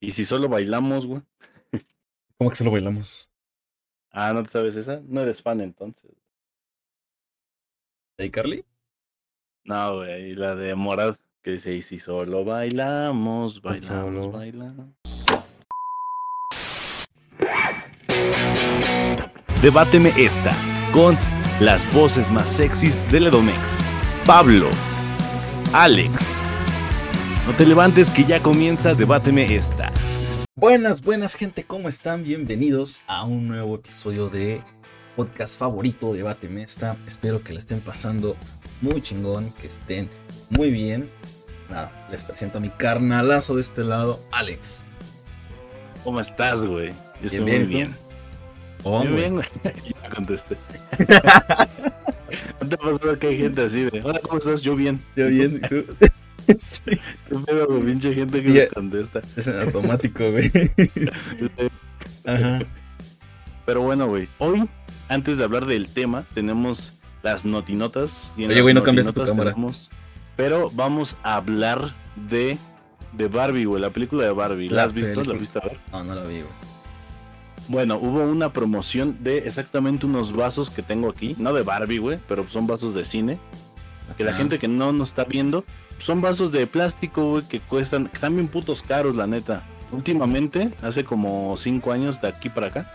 ¿Y si solo bailamos, güey? ¿Cómo que solo bailamos? Ah, ¿no te sabes esa? No eres fan entonces. ¿De Carly? No, güey, la de Morad, que dice, y si solo bailamos, bailamos, solo. bailamos. Debáteme esta con las voces más sexys del Edomex. Pablo, Alex. No te levantes que ya comienza Debáteme esta. Buenas, buenas gente, ¿cómo están? Bienvenidos a un nuevo episodio de podcast favorito, Debate Mesta. Espero que la estén pasando muy chingón, que estén muy bien. Nada, les presento a mi carnalazo de este lado, Alex. ¿Cómo estás, güey? Yo estoy Bien, muy bien. Oh, Muy bien, güey. Ya contesté. ¿No te pasó que hay gente así de, hola, ¿cómo estás? Yo bien. ¿Ya bien? Sí, ¿Qué pedo, güey? Pinche gente que se ya- contesta. es en automático, güey. Ajá. Pero bueno, güey, hoy, antes de hablar del tema, tenemos las notinotas. y en Oye, güey, no cambiaste tu cámara. tenemos- pero vamos a hablar de, de Barbie, güey, la película de Barbie. ¿La, La has visto? película. ¿La viste a ver? No, no la vi, güey. Bueno, hubo una promoción de exactamente unos vasos que tengo aquí. No de Barbie, güey, pero son vasos de cine. Que la gente que no nos está viendo, son vasos de plástico, güey, que cuestan, que están bien putos caros, la neta. Últimamente, hace como cinco años de aquí para acá,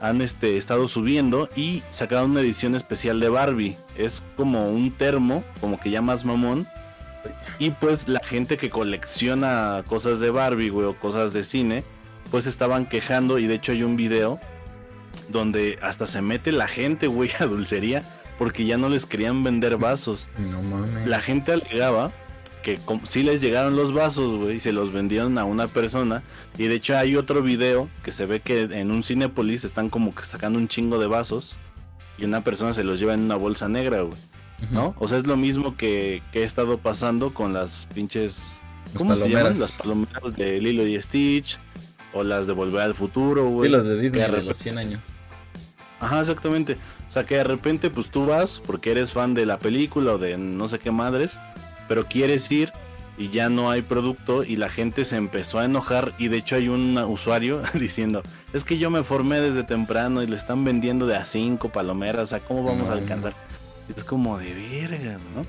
han este, estado subiendo y sacaron una edición especial de Barbie. Es como un termo, como que ya más mamón. Y pues la gente que colecciona cosas de Barbie, güey, o cosas de cine, pues estaban quejando y de hecho hay un video donde hasta se mete la gente, güey, a dulcería porque ya no les querían vender vasos. No mames. La gente alegaba que sí les llegaron los vasos, güey, y se los vendieron a una persona. Y de hecho hay otro video que se ve que en un Cinepolis están como que sacando un chingo de vasos y una persona se los lleva en una bolsa negra, güey. ¿no? O sea, es lo mismo que, que ha estado pasando con las pinches... Las ¿Cómo se llaman? Las palomeras de Lilo y Stitch o las de Volver al Futuro, güey. Sí, las de Disney de los 100 años. Ajá, exactamente. O sea, que de repente pues tú vas porque eres fan de la película o de no sé qué madres, pero quieres ir y ya no hay producto y la gente se empezó a enojar y de hecho hay un usuario diciendo, es que yo me formé desde temprano y le están vendiendo de a cinco palomeras, o sea, ¿cómo vamos a alcanzar? Y es como de verga, ¿no?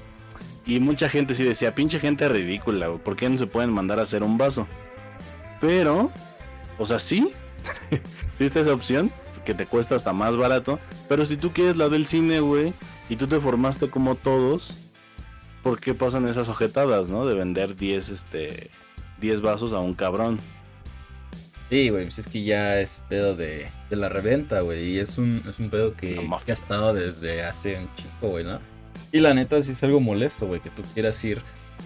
Y mucha gente sí decía, pinche gente ridícula, ¿por qué no se pueden mandar a hacer un vaso? Pero, o sea, sí, sí está esa opción, que te cuesta hasta más barato, pero si tú quieres la del cine, güey, y tú te formaste como todos, ¿por qué pasan esas ojetadas, no? De vender 10, este, 10 vasos a un cabrón. Sí, güey, pues es que ya es pedo de, de la reventa, güey. Y es un, es un pedo que, que ha estado desde hace un chico, güey, ¿no? Y la neta sí es algo molesto, güey, que tú quieras ir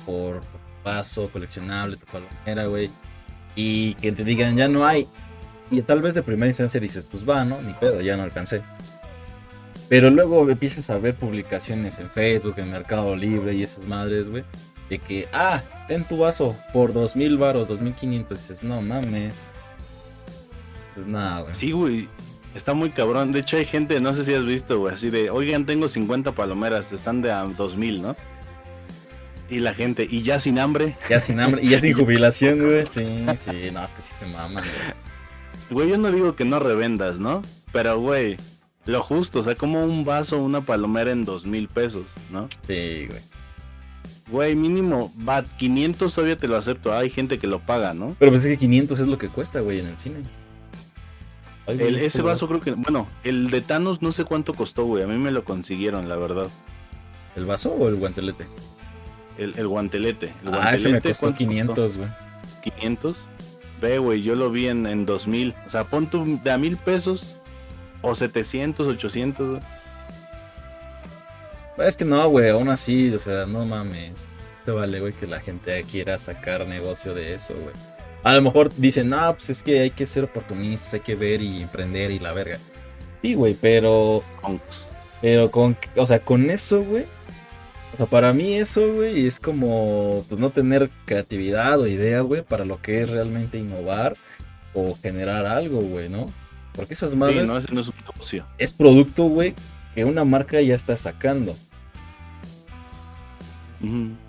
por, por tu vaso coleccionable, tu palomera, güey. Y que te digan, ya no hay. Y tal vez de primera instancia dices, pues va, ¿no? Ni pedo, ya no alcancé. Pero luego empiezas a ver publicaciones en Facebook, en Mercado Libre y esas madres, güey. De que, ah, ten tu vaso por dos mil varos, dos mil quinientos. Dices, no mames. Pues nada, güey. Sí, güey, está muy cabrón. De hecho, hay gente, no sé si has visto, güey, así de, oigan, tengo 50 palomeras, están de a 2000, ¿no? Y la gente, y ya sin hambre, Ya sin hambre y ya sin jubilación, güey. Sí, sí, no, es que sí se maman, güey. Güey, yo no digo que no revendas, ¿no? Pero, güey, lo justo, o sea, como un vaso, una palomera en dos mil pesos, ¿no? Sí, güey. Güey, mínimo, va, 500 todavía te lo acepto, hay gente que lo paga, ¿no? Pero pensé que 500 es lo que cuesta, güey, en el cine. Ay, güey, El, ese vaso creo que, bueno, el de Thanos no sé cuánto costó, güey, a mí me lo consiguieron, la verdad. ¿El vaso o el guantelete? El, el guantelete. El ah, ese me costó ¿cuánto 500, güey. 500. Ve, güey, yo lo vi en, en 2000. O sea, pon tu de a mil pesos o 700, 800. güey. Es que no, güey, aún así, o sea, no mames. Te vale, güey, que la gente quiera sacar negocio de eso, güey. A lo mejor dicen, no, pues es que hay que ser oportunistas, hay que ver y emprender y la verga. Sí, güey, pero Pero con, o sea, con eso, güey. O sea, para mí eso, güey, es como, pues no tener creatividad o ideas, güey, para lo que es realmente innovar o generar algo, güey, ¿no? Porque esas Sí, madres no, ese no es un negocio. es producto, güey, que una marca ya está sacando.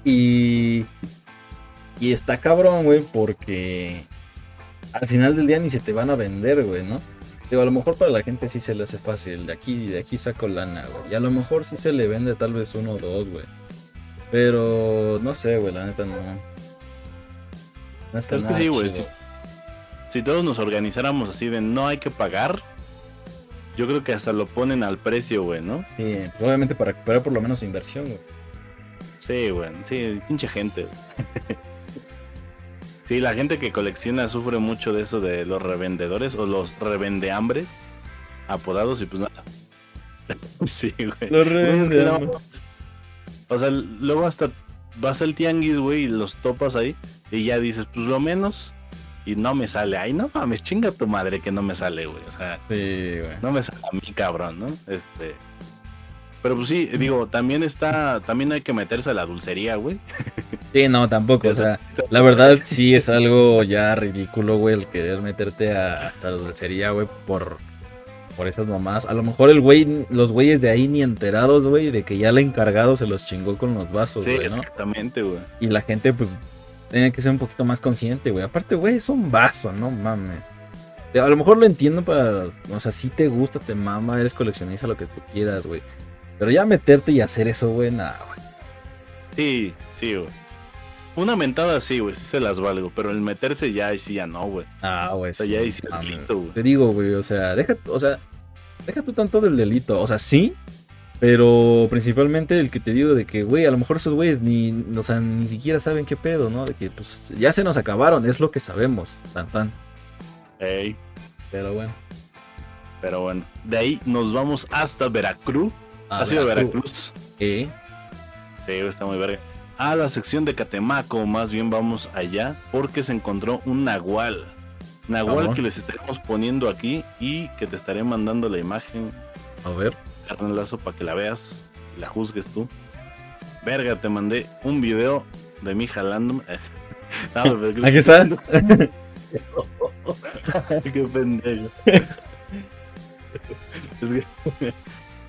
Y Y está cabrón, güey, porque al final del día ni se te van a vender, güey, ¿no? Digo, a lo mejor para la gente sí se le hace fácil. De aquí, de aquí saco lana, güey. Y a lo mejor sí se le vende tal vez uno o dos, güey. Pero no sé, güey, la neta no. No está es que sí, güey. Si, si, todos nos organizáramos así de no hay que pagar, yo creo que hasta lo ponen al precio, güey, ¿no? Sí, probablemente para recuperar por lo menos inversión, güey. Sí, güey, sí, pinche gente. sí, la gente que colecciona sufre mucho de eso de los revendedores o los revendeambres apodados y pues nada. sí, güey. Los revendeambres. O sea, luego hasta vas al tianguis, güey, y los topas ahí y ya dices, pues lo menos y no me sale. Ay, no mames, chinga tu madre que no me sale, güey. O sea, sí, güey. no me sale a mí, cabrón, ¿no? Este. Pero pues sí, digo, también está, también hay que meterse a la dulcería, güey. Sí, no, tampoco, o sea, la verdad sí es algo ya ridículo, güey, el querer meterte hasta la dulcería, güey, por, por esas mamás. A lo mejor el güey, los güeyes de ahí ni enterados, güey, de que ya el encargado se los chingó con los vasos, güey, ¿no? exactamente, güey. Y la gente, pues, tiene que ser un poquito más consciente, güey. Aparte, güey, es un vaso, no mames. A lo mejor lo entiendo para. O sea, si te gusta, te mama, eres coleccionista, lo que tú quieras, güey. Pero ya meterte y hacer eso, güey, nada, güey. Sí, sí, güey. Una mentada sí, güey, sí se las valgo, pero el meterse ya sí ya no, güey. Ah, güey. O sea, ya sí es delito, güey. Te digo, güey, o sea, deja, o sea, deja tú tanto del delito. O sea, sí, pero principalmente el que te digo de que, güey, a lo mejor esos güeyes ni, o sea, ni siquiera saben qué pedo, ¿no? De que, pues, ya se nos acabaron, es lo que sabemos, tan tan. Ey. Pero bueno. Pero bueno, de ahí nos vamos hasta Veracruz. ¿Ha sido Veracruz? Sí. Sí, está muy verga. A la sección de Catemaco, más bien vamos allá, porque se encontró un nahual. Nahual que les estaremos poniendo aquí y que te estaré mandando la imagen. A ver lazo para que la veas y la juzgues tú. Verga, te mandé un video de mí jalando. Aquí está. Qué pendejo.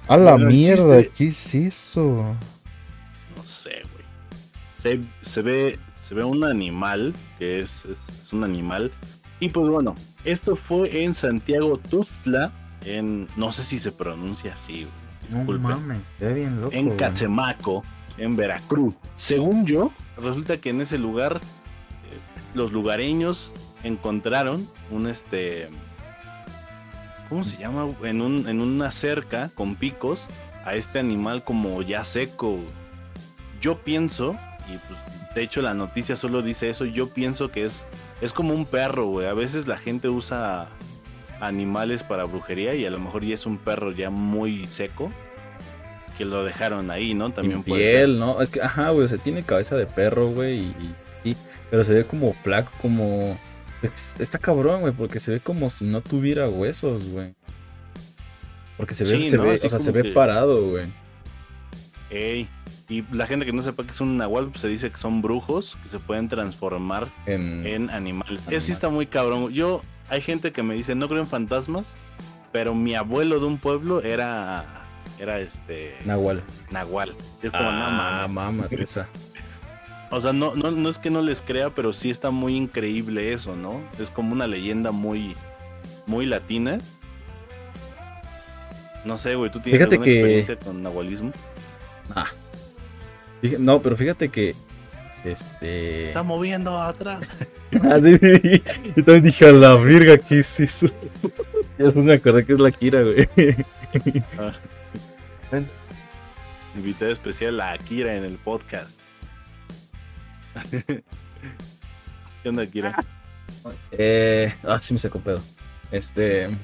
A la mierda, ¿qué es eso? No sé. Se, se, ve, se ve un animal, que es, es, un animal. Y pues bueno, esto fue en Santiago Tuzla en, no sé si se pronuncia así, No mames, está bien loco. En Cachemaco, en Veracruz. Según yo, resulta que en ese lugar eh, los lugareños encontraron un este ¿cómo se llama? En, un, en una cerca con picos a este animal como ya seco. Yo pienso, y pues de hecho la noticia solo dice eso, yo pienso que es, es como un perro, güey. A veces la gente usa animales para brujería y a lo mejor ya es un perro ya muy seco que lo dejaron ahí, ¿no? También piel, ¿no? Es que, ajá, güey, o sea, tiene cabeza de perro, güey, y, pero se ve como flaco, como... Está cabrón, güey, porque se ve como si no tuviera huesos, güey. Porque se ve, se ve o sea, se ve parado, güey. Ey, y la gente que no sepa que es un nahual, pues se dice que son brujos que se pueden transformar en, animales. Eso sí está muy cabrón. Yo hay gente que me dice, no creo en fantasmas, pero mi abuelo de un pueblo era, era este... Nahual. Nahual. Es como, ah, mamá esa. O sea, no, no, no es que no les crea, pero sí está muy increíble eso, ¿no? Es como una leyenda muy, muy latina. No sé, güey, ¿tú tienes alguna experiencia con nahualismo? Ah. No, pero fíjate que este. Está moviendo atrás. Ah, Yo también dije a la virga, ¿qué es eso? ya me acordé que es la Kira, güey. Ah. Invitada especial a Akira en el podcast. ¿Qué onda, Akira? Eh, ah, sí me sacó pedo. Este.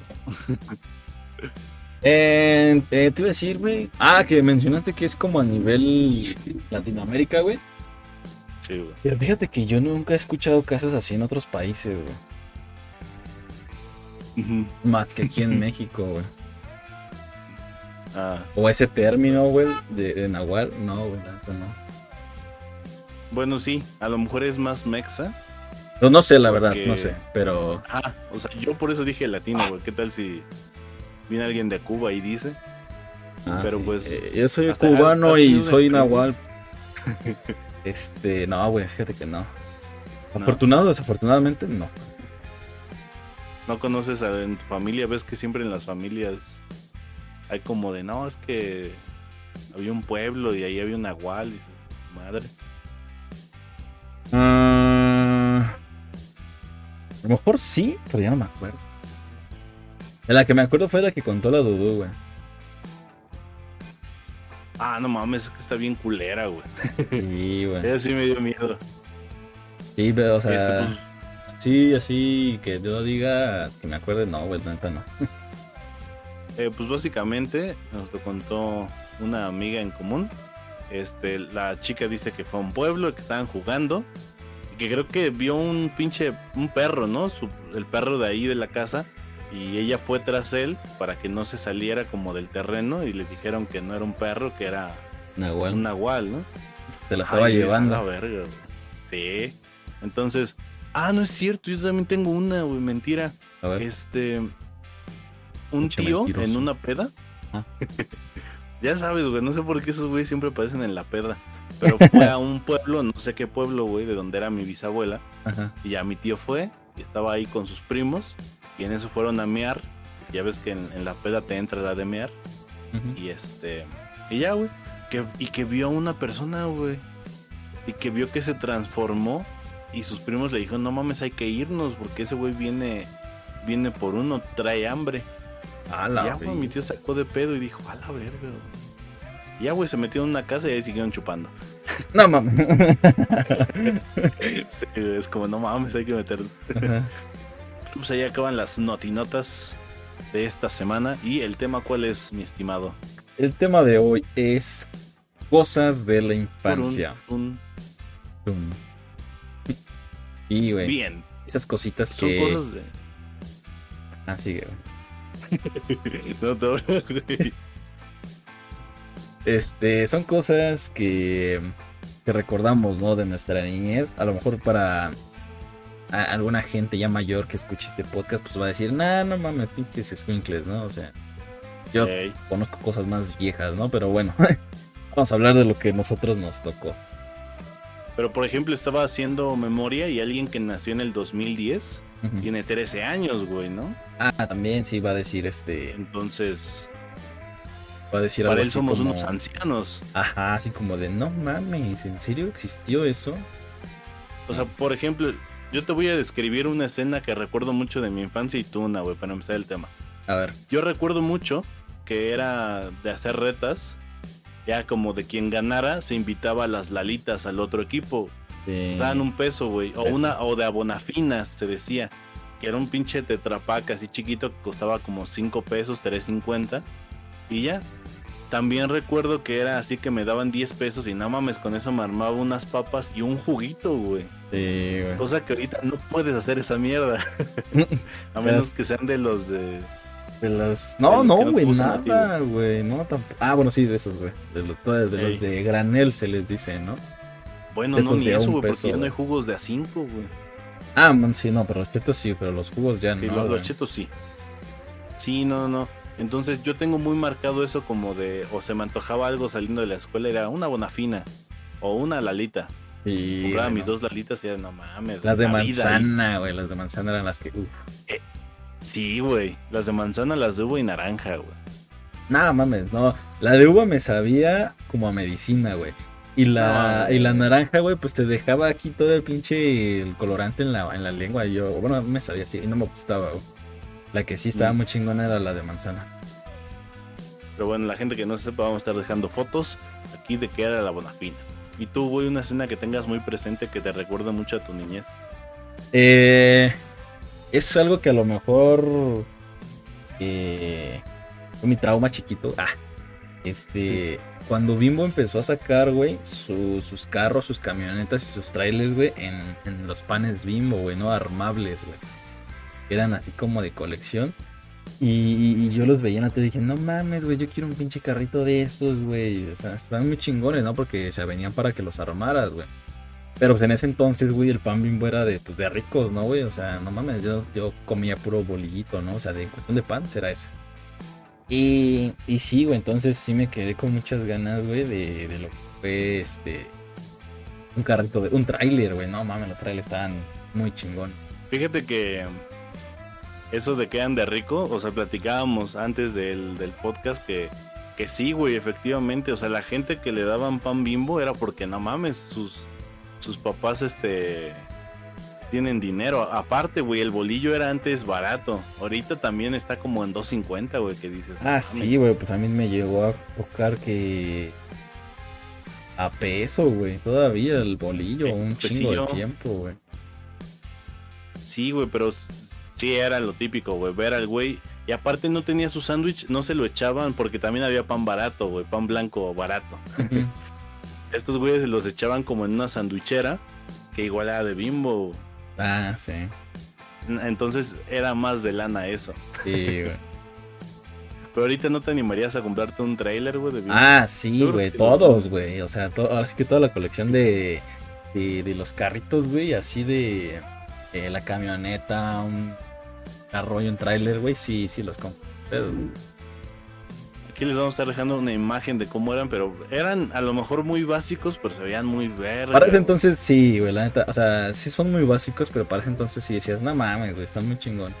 Eh, te iba a decir, güey. Ah, que mencionaste que es como a nivel Latinoamérica, güey. Pero fíjate que yo nunca he escuchado casos así en otros países, güey. Más que aquí en México, güey. Ah. O ese término, güey, de, Nahual. No, güey, no. Bueno, sí, a lo mejor es más mexa. No, no sé, la verdad, no sé, pero. Ah, o sea, yo por eso dije latino, güey. ¿Qué tal si viene alguien de Cuba y dice? Ah, pero pues. Eh, yo soy cubano y soy Nahual. Este, no, güey, fíjate que no. Afortunado, desafortunadamente, no. ¿No conoces a, en tu familia? ¿Ves que siempre en las familias hay como de, no, es que había un pueblo y ahí había un agual y madre? Ah, a lo mejor sí, pero ya no me acuerdo. De la que me acuerdo fue la que contó la Dudu, güey. Ah, no mames, es que está bien culera, güey. Sí, güey. Ella sí me dio miedo. Sí, pero, o sea, Este, pues, sí, así que yo diga que me acuerde, no, güey, neta no. Eh, pues básicamente nos lo contó una amiga en común. Este, la chica dice que fue a un pueblo, que estaban jugando. Y que creo que vio un pinche, un perro, ¿no? Su- el perro de ahí de la casa. Y ella fue tras él para que no se saliera como del terreno. Y le dijeron que no era un perro, que era Nahual. un nahual, ¿no? Se la estaba Ay, llevando. la verga. Sí. Entonces, ah, no es cierto, yo también tengo una, güey, mentira. A ver. Este. Un tío mentiroso. en una peda. Ah. ya sabes, güey, no sé por qué esos güeyes siempre aparecen en la peda. Pero fue a un pueblo, no sé qué pueblo, güey, de donde era mi bisabuela. Ajá. Y ya mi tío fue y estaba ahí con sus primos. Y en eso fueron a mear. Ya ves que en, en la peda te entra la de mear. Y este. Y ya, güey. Que, y que vio a una persona, güey. Y que vio que se transformó. Y sus primos le dijeron, no mames, hay que irnos. Porque ese güey viene. Viene por uno, trae hambre. A Y la ya, güey, mi tío sacó de pedo y dijo, a la verga, güey". Y ya, güey, se metió en una casa y ahí siguieron chupando. No mames. Sí, es como, no mames, hay que meterlo. Pues ahí acaban las notinotas de esta semana. Y el tema, ¿cuál es, mi estimado? El tema de hoy es cosas de la un- infancia. un-. Sí, güey. Bien. Esas cositas Son que. cosas de. Ah, sí, güey. No, no, güey. Este, son cosas que, que recordamos, ¿no? De nuestra niñez. A lo mejor para a- alguna gente ya mayor que escuche este podcast, pues va a decir, nah, no mames, pinches squinkles, ¿no? O sea, yo conozco cosas más viejas, ¿no? Pero bueno, vamos a hablar de lo que nosotros nos tocó. Pero por ejemplo, estaba haciendo memoria y alguien que nació en el 2010 Ujú. tiene 13 años, güey, ¿no? Ah, también sí va a decir este, Entonces, va a decir para algo él así somos como, unos ancianos. ajá, así como de, no mames, ¿en serio existió eso? O sea, por ejemplo, yo te voy a describir una escena que recuerdo mucho de mi infancia y tú una, güey, para empezar el tema. A ver, Yo recuerdo mucho que era de hacer retas. Ya como de quien ganara se invitaba a las lalitas al otro equipo. sí. Nos daban un peso, güey. O una, o de abonafinas, se decía. Que era un pinche tetrapack así chiquito que costaba como 5 pesos, 3.50. Y ya. También recuerdo que era así que me daban 10 pesos y no mames, con eso me armaba unas papas y un juguito, güey. Sí, güey. Cosa que ahorita no puedes hacer esa mierda. A menos que sean de los de. De las... No, los no, güey, nada, güey. No, tampoco. Ah, bueno, sí, de esos, güey. De, los, de los de granel se les dice, ¿no? Bueno, no, ni eso, güey, porque ya no hay jugos de a 5, güey. Ah, man, sí, no, pero los chetos sí, pero los jugos ya Sí, no. los, los chetos sí. Sí, no, no. Entonces yo tengo muy marcado eso como de, o se me antojaba algo saliendo de la escuela, era una bonafina o una lalita. Sí, Compraba mis dos lalitas y era, no mames. Las de manzana, güey. Las de manzana eran las que. Uf. Sí, güey. Las de manzana, las de uva y naranja, güey. Nada mames, no. La de uva me sabía como a medicina, güey. Y la, No, y la naranja, güey, pues te dejaba aquí todo el pinche el colorante en la, en la lengua. Y yo, bueno, me sabía así y no me gustaba, güey. La que sí estaba Mm. muy chingona era la de manzana. Pero bueno, la gente que no sepa, vamos a estar dejando fotos aquí de que era la bonafina. Y tú, güey, una escena que tengas muy presente que te recuerda mucho a tu niñez. Eh, es algo que a lo mejor eh, fue mi trauma chiquito. Ah, este, cuando Bimbo empezó a sacar, güey, su- sus carros, sus camionetas y sus trailers, güey, en, en los panes Bimbo, güey, no armables, güey. Eran así como de colección. Y, y- yo los veía en la tele y dije, no mames, güey, yo quiero un pinche carrito de esos, güey. O sea, están muy chingones, ¿no? Porque se venían para que los armaras, güey. Pero pues en ese entonces, güey, el pan bimbo era de, pues, de ricos, ¿no, güey? O sea, no mames, yo, yo comía puro bolillito, ¿no? O sea, de cuestión de pan será ese. Y, y sí, güey, entonces sí me quedé con muchas ganas, güey, de, de lo que fue este. un carrito de. Un tráiler, güey. No mames, los trailers estaban muy chingón. Fíjate que eso de que eran de rico, o sea, platicábamos antes del, del podcast que, que sí, güey, efectivamente, o sea, la gente que le daban pan bimbo era porque no mames, sus, sus papás, este, tienen dinero. Aparte, güey, el bolillo era antes barato. Ahorita también está como en 2.50, güey, que dices. Ah, sí, güey, pues a mí me llegó a tocar que. A peso, güey, todavía el bolillo, un Pues chingo sí, de tiempo, güey. Sí, güey, pero sí era lo típico, güey, ver al güey. Y aparte no tenía su sándwich, no se lo echaban porque también había pan barato, güey, pan blanco barato. Estos güeyes se los echaban como en una sandwichera que igual era de bimbo. ah, sí. Entonces era más de lana eso. Sí, güey. Pero ahorita no te animarías a comprarte un trailer, güey, de bimbo. Ah, sí, güey, todos, güey. O sea, to- ahora sí que toda la colección de, de, de los carritos, güey, así de eh, la camioneta, un carro y un tráiler, güey, sí, sí los compro. Pero, Aquí les vamos a estar dejando una imagen de cómo eran, pero eran a lo mejor muy básicos, pero se veían muy verdes. para ese entonces sí, güey, la neta. O sea, sí son muy básicos, pero para ese entonces sí decías, no mames, güey, están muy chingón.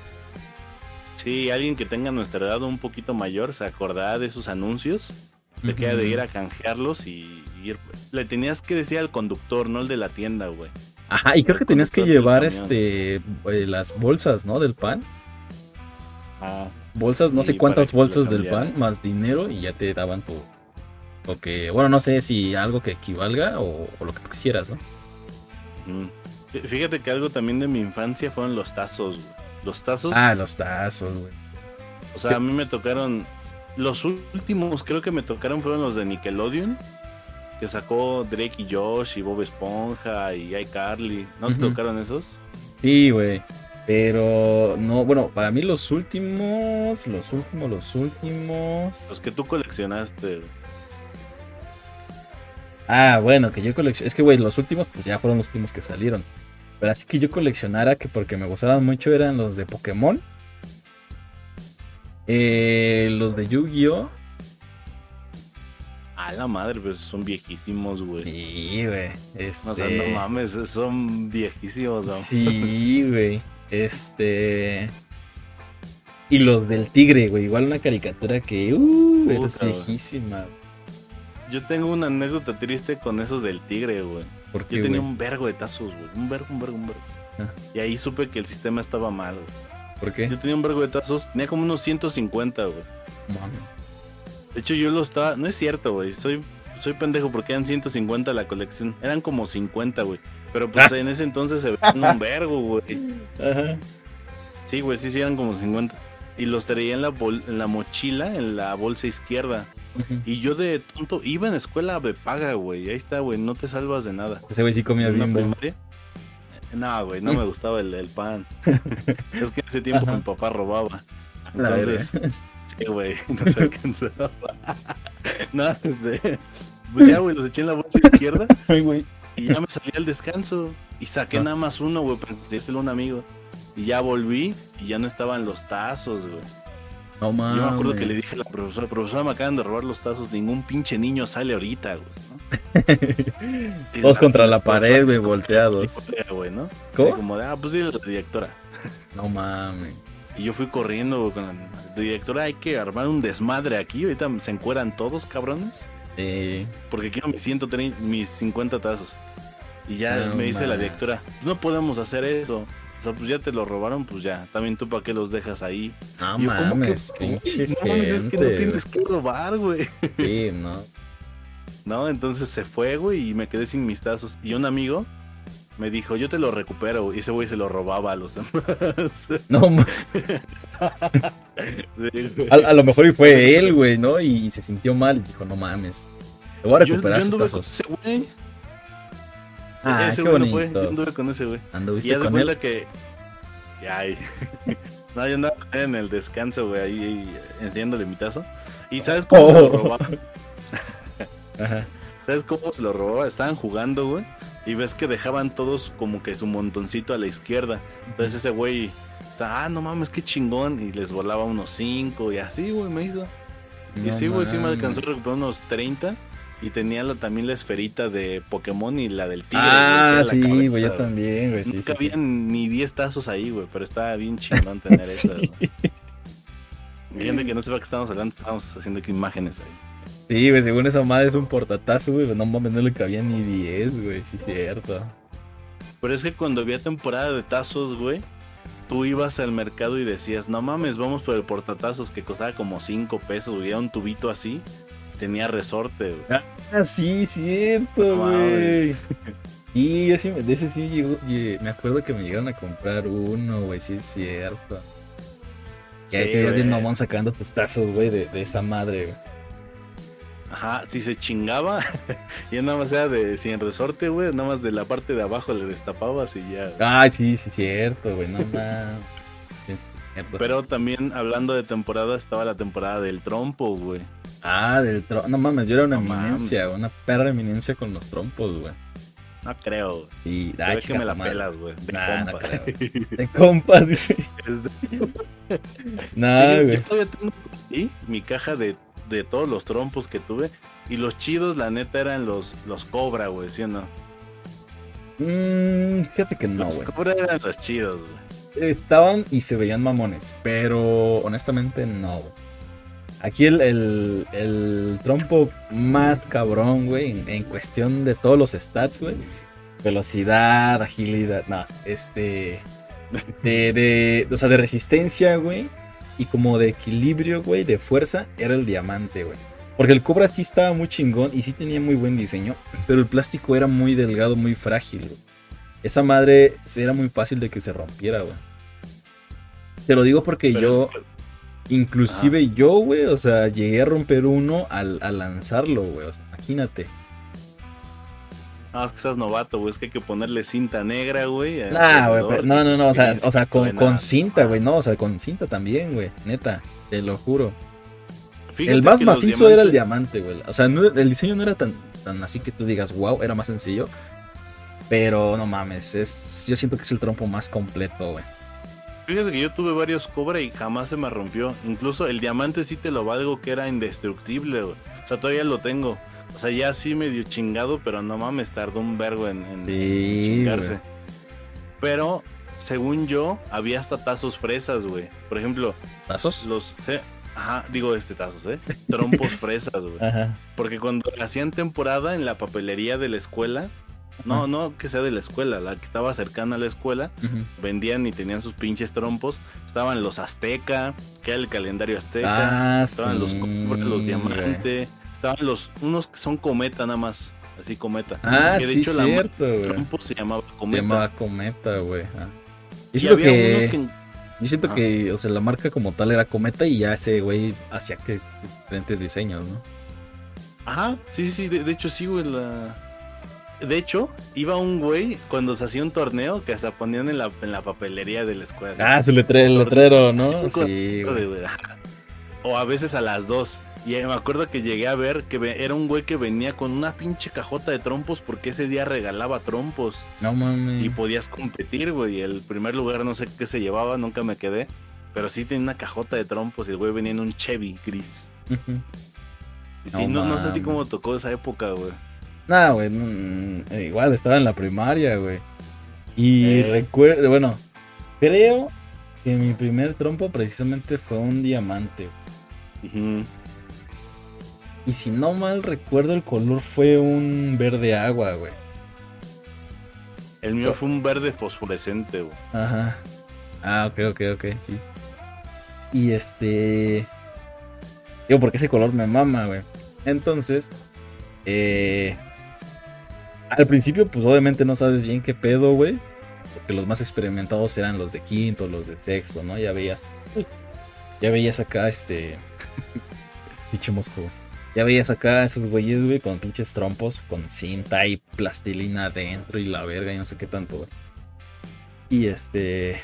Sí, alguien que tenga nuestra edad un poquito mayor se acordará de esos anuncios. Te queda de Ujú. ir a canjearlos y ir. Le tenías que decir al conductor, no el de la tienda, güey. Ajá, y creo que tenías que llevar este eh, las bolsas, ¿no? Del pan. Bolsas, no sé cuántas bolsas del pan, más dinero, y ya te daban tu. Lo que, bueno, no sé si algo que equivalga o, o lo que tú quisieras, ¿no? mm. Fí- Fíjate que algo también de mi infancia fueron los tazos, güey. Los tazos, Ah, los tazos, güey. o sea, a mí me tocaron. Los últimos creo que me tocaron fueron los de Nickelodeon. Que sacó Drake y Josh y Bob Esponja y iCarly. ¿No te tocaron esos? Sí, güey. Pero no, bueno, para mí los últimos, los últimos, los últimos. Los que tú coleccionaste. Ah, bueno, que yo coleccioné. Es que, güey, los últimos, pues ya fueron los últimos que salieron. Pero así que yo coleccionara, que porque me gustaban mucho, eran los de Pokémon. Eh, los de Yu-Gi-Oh! A la madre, pues son viejísimos, güey. Sí, güey. Este... O sea, no mames, son viejísimos. ¿no? Sí, güey. Este. Y los del tigre, güey. Igual una caricatura que. Uh, eres Puta, güey. viejísima. Yo tengo una anécdota triste con esos del tigre, güey. ¿Por qué, Yo tenía güey? un vergo de tazos, güey. Un vergo, un vergo, un vergo. Ah. Y ahí supe que el sistema estaba mal, güey. ¿Por qué? Yo tenía un vergo de tazos, tenía como unos 150, güey. Mami. De hecho, yo lo estaba. No es cierto, güey. Soy, soy pendejo porque eran 150 la colección. Eran como 50, güey. Pero pues Ah. en ese entonces se veían un vergo, güey. Ajá. Sí, güey, sí, sí, eran como 50. Y los traía en la, bol- en la mochila, en la bolsa izquierda. Y yo de tonto iba en escuela de paga, güey. Ahí está, güey, no te salvas de nada. Ese güey sí comía ¿En una bimbo. primaria? No, güey, no me gustaba el, el pan. es que en ese tiempo Ajá. mi papá robaba. Entonces, sí, güey, no se alcanzaba. no, este, pues ya, güey, los eché en la bolsa izquierda Ay, güey. y ya me salí al descanso. Y saqué Ah. nada más uno, güey, para enseñárselo a un amigo. Y ya volví y ya no estaban los tazos, güey. No mames. Yo me acuerdo que le dije a la profesora, profesora, me acaban de robar los tazos, ningún pinche niño sale ahorita, güey. ¿no? Contra la pared, güey, volteados. corría, güey, ¿no? ¿Cómo? Como de, ah, pues dile a la directora. No mames. Y yo fui corriendo, güey, con la directora, hay que armar un desmadre aquí, ahorita se encueran todos, cabrones, Eh, porque quiero mis 130, mis 50 tazos. Y ya No me dice la mames. directora, "Pues no podemos hacer eso. O sea, pues ya te lo robaron, pues ya. También tú para qué los dejas ahí. no yo, ¿cómo que- mames, güey? pinche No mames, es que no tienes que robar, güey. Sí, no. ¿no? Entonces se fue, güey, y me quedé sin mis tazos. Y un amigo me dijo, yo te lo recupero. Y ese güey se lo robaba a los demás. No a, a lo mejor y fue él, güey, ¿no? Y se sintió mal y dijo, no mames. Te voy a Yo- recuperar yo anduve tazos. ese güey. Ah, ese qué güey no fue. Yo anduve con ese güey. Y ¿Anduviste de con él? que. Ay. no, yo andaba en el descanso, güey, ahí, ahí, enseñándole mi tazo. ¿Y sabes cómo se lo Oh. robaba? Ajá. ¿Sabes cómo se lo robaba? Estaban jugando, güey. Y ves que dejaban todos como que su montoncito a la izquierda. Entonces ese güey, ah, no mames, qué chingón. Y les volaba unos 5 y así, güey, me hizo. Y sí, güey, sí me alcanzó a recuperar unos 30. y tenía la- también la esferita de Pokémon y la del tigre. Ah, la sí, güey, yo también, güey. Sí, no sí, ni 10 tazos ahí, güey, pero estaba bien chingón tener eso. Gente que no sepa que estamos hablando, estamos haciendo aquí imágenes ahí. Sí, güey, según esa madre es un portatazo, güey. No mames, no le cabía ni 10, güey. Sí, cierto. Pero es que cuando había temporada de tazos, güey, tú ibas al mercado y decías, no mames, vamos por el portatazos que costaba como 5 pesos, güey, era un tubito así, tenía resorte, güey. Ah, sí, cierto, güey. Sí, yo sí de ese sí llegó, me acuerdo que me llegaron a comprar uno, güey, sí es cierto. Sí, ahí te bien mamón sacando tus tazos, güey, de, de esa madre, güey. Ajá, si se chingaba, ya nada más era de sin resorte, güey, nada más de la parte de abajo le destapabas y ya. güey. Ay, sí, sí, cierto, güey, no. Sí, cierto. Pero también hablando de temporada, estaba la temporada del trompo, güey. Ah, del tro... No mames, yo era una No mames. eminencia, una perra eminencia con los trompos, güey. No creo. Y, ve que me la madre. pelas, güey. De Nah, no compa. creo. De compas, dice. De- Nah, güey. Yo todavía tengo ahí mi caja de, de todos los trompos que tuve. Y los chidos, la neta, eran los, los Cobra, güey, ¿sí o no? Mm, fíjate que no, los güey. Cobra eran los chidos, güey. Estaban y se veían mamones, pero honestamente no, güey. Aquí el, el, el trompo más cabrón, güey, en, en cuestión de todos los stats, güey. Velocidad, agilidad, no, este... De, de, o sea, de resistencia, güey. Y como de equilibrio, güey, de fuerza, era el diamante, güey. Porque el Cobra sí estaba muy chingón y sí tenía muy buen diseño, pero el plástico era muy delgado, muy frágil, güey. Esa madre era muy fácil de que se rompiera, güey. Te lo digo porque Pero yo, es- inclusive yo, güey, o sea, llegué a romper uno al, al lanzarlo, güey. O sea, imagínate. Ah, es que estás novato, güey. Es que hay que ponerle cinta negra, güey. Nah, güey, no, no, no, o sea, o sea, con, cinta, güey, no, o sea, con cinta también, güey, neta, te lo juro. Fíjate el más macizo era el diamante, güey. O sea, no- el diseño no era tan, tan así que tú digas, wow, era más sencillo. Pero no mames, es, yo siento que es el trompo más completo, güey. Fíjate que yo tuve varios Cobra y jamás se me rompió. Incluso el diamante sí te lo valgo que era indestructible, güey. O sea, todavía lo tengo. O sea, ya sí medio chingado, pero no mames, tardó un vergo en, en Sí, chingarse. güey. Pero, según yo, había hasta tazos fresas, güey. Por ejemplo, ¿Tazos? los... se- Ajá, digo este tazos, ¿eh? Trompos fresas, güey. Ajá. Porque cuando hacían temporada en la papelería de la escuela, no, no que sea de la escuela, la que estaba cercana a la escuela, vendían y tenían sus pinches trompos. Estaban los Azteca, que era el calendario Azteca. Ah, estaban los sí, los güey. Diamante. Estaban los, unos que son cometa nada más. Así cometa. Ah, que de sí, hecho la cierto, güey. trompo se llamaba Se cometa. llamaba Cometa, güey. ah. Yo y siento había que, unos que yo siento que, o sea, la marca como tal era Cometa y ya ese güey hacía que diferentes diseños, ¿no? Ajá, sí, sí, de, de hecho sí, güey. La... De hecho, iba un güey cuando se hacía un torneo que hasta ponían en la, en la papelería de la escuela. Ah, su letre- el letrero, ¿no? Cinco Sí, de-. O a veces a las dos. Y me acuerdo que llegué a ver que era un güey que venía con una pinche cajota de trompos porque ese día regalaba trompos No mames. y podías competir, güey. El primer lugar no sé qué se llevaba, nunca me quedé. Pero sí tenía una cajota de trompos y el güey venía en un Chevy gris. Y sí, No no, no sé a ti cómo tocó esa época, güey. Nah, güey, no, mm, eh, igual estaba en la primaria, güey. Y Eh. recuerdo, bueno, creo que mi primer trompo precisamente fue un diamante. Ujú. Y si no mal recuerdo, el color fue un verde agua, güey. El mío fue un verde fosforescente, güey. Ajá. Ah, ok, ok, ok, sí. Y este. Digo, porque ese color me mama, güey. Entonces, eh. Al principio, pues obviamente no sabes bien qué pedo, güey. Porque los más experimentados eran los de quinto, los de sexto, ¿no? Ya veías. Ya veías acá, este. Pinche mosco. Ya veías acá esos güeyes, güey, con pinches trompos, con cinta y plastilina adentro y la verga y no sé qué tanto, güey. Y este.